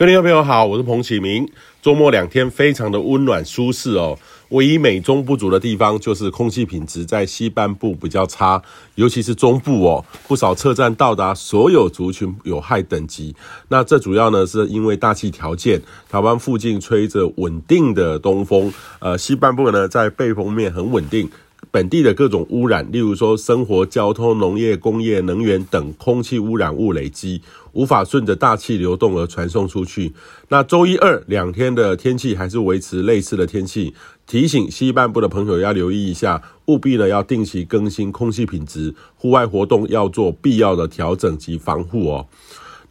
各位朋友好，我是彭启明。周末两天非常的温暖舒适哦。唯一美中不足的地方就是空气品质在西半部比较差，尤其是中部哦，不少车站到达所有族群有害等级。那这主要呢是因为大气条件，台湾附近吹着稳定的东风，呃，西半部呢在背风面很稳定。本地的各种污染，例如说生活、交通、农业、工业、能源等空气污染物累积，无法顺着大气流动而传送出去。那周一、二两天的天气还是维持类似的天气，提醒西半部的朋友要留意一下，务必呢要定期更新空气品质，户外活动要做必要的调整及防护哦。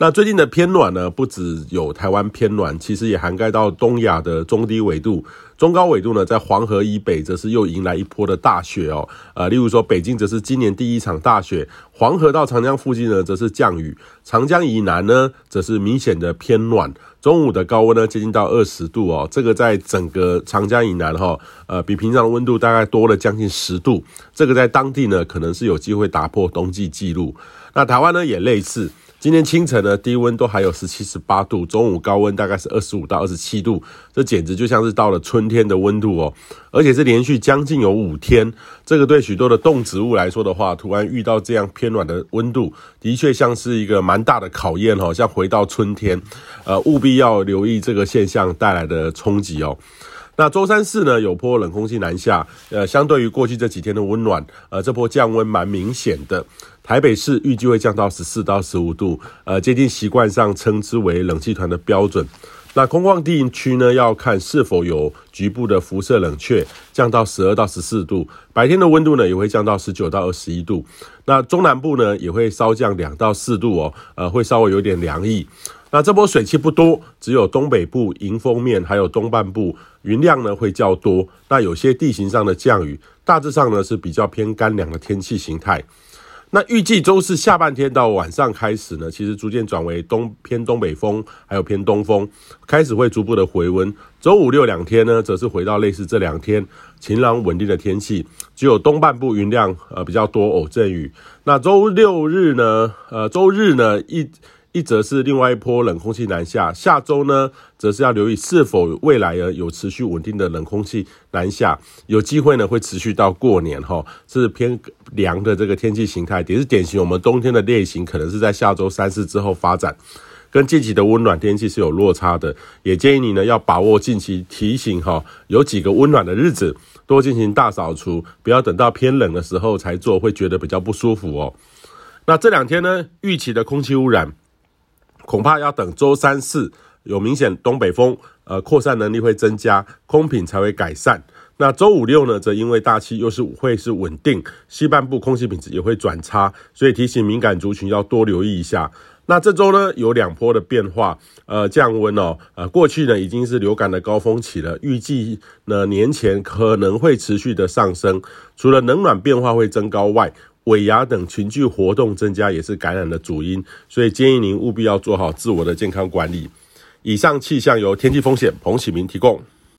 那最近的偏暖呢，不只有台湾偏暖，其实也涵盖到东亚的中低纬度。中高纬度呢，在黄河以北则是又迎来一波的大雪哦。呃，例如说北京则是今年第一场大雪，黄河到长江附近呢则是降雨，长江以南呢则是明显的偏暖。中午的高温呢接近到二十度哦，这个在整个长江以南哈，呃，比平常的温度大概多了将近十度。这个在当地呢可能是有机会打破冬季纪录。那台湾呢也类似。今天清晨呢，低温都还有十七、十八度，中午高温大概是二十五到二十七度，这简直就像是到了春天的温度哦，而且是连续将近有五天。这个对许多的动植物来说的话，突然遇到这样偏暖的温度，的确像是一个蛮大的考验哦，像回到春天，呃，务必要留意这个现象带来的冲击哦。那周三四呢，有波冷空气南下，呃，相对于过去这几天的温暖，呃，这波降温蛮明显的。台北市预计会降到十四到十五度，呃，接近习惯上称之为冷气团的标准。那空旷地区呢，要看是否有局部的辐射冷却，降到十二到十四度。白天的温度呢，也会降到十九到二十一度。那中南部呢，也会稍降两到四度哦，呃，会稍微有点凉意。那这波水汽不多，只有东北部迎风面还有东半部云量呢会较多。那有些地形上的降雨，大致上呢是比较偏干凉的天气形态。那预计周四下半天到晚上开始呢，其实逐渐转为东偏东北风，还有偏东风，开始会逐步的回温。周五六两天呢，则是回到类似这两天晴朗稳定的天气，只有东半部云量呃比较多偶阵雨。那周六日呢，呃周日呢一。一则是另外一波冷空气南下，下周呢，则是要留意是否未来呢有持续稳定的冷空气南下，有机会呢会持续到过年哈，是偏凉的这个天气形态，也是典型我们冬天的类型，可能是在下周三四之后发展，跟近期的温暖天气是有落差的，也建议你呢要把握近期提醒哈，有几个温暖的日子，多进行大扫除，不要等到偏冷的时候才做，会觉得比较不舒服哦。那这两天呢，预期的空气污染。恐怕要等周三四有明显东北风，呃，扩散能力会增加，空品才会改善。那周五六呢，则因为大气又是会是稳定，西半部空气品质也会转差，所以提醒敏感族群要多留意一下。那这周呢，有两波的变化，呃，降温哦，呃，过去呢已经是流感的高峰期了，预计呢年前可能会持续的上升，除了冷暖变化会增高外，尾牙等群聚活动增加也是感染的主因，所以建议您务必要做好自我的健康管理。以上气象由天气风险彭启明提供。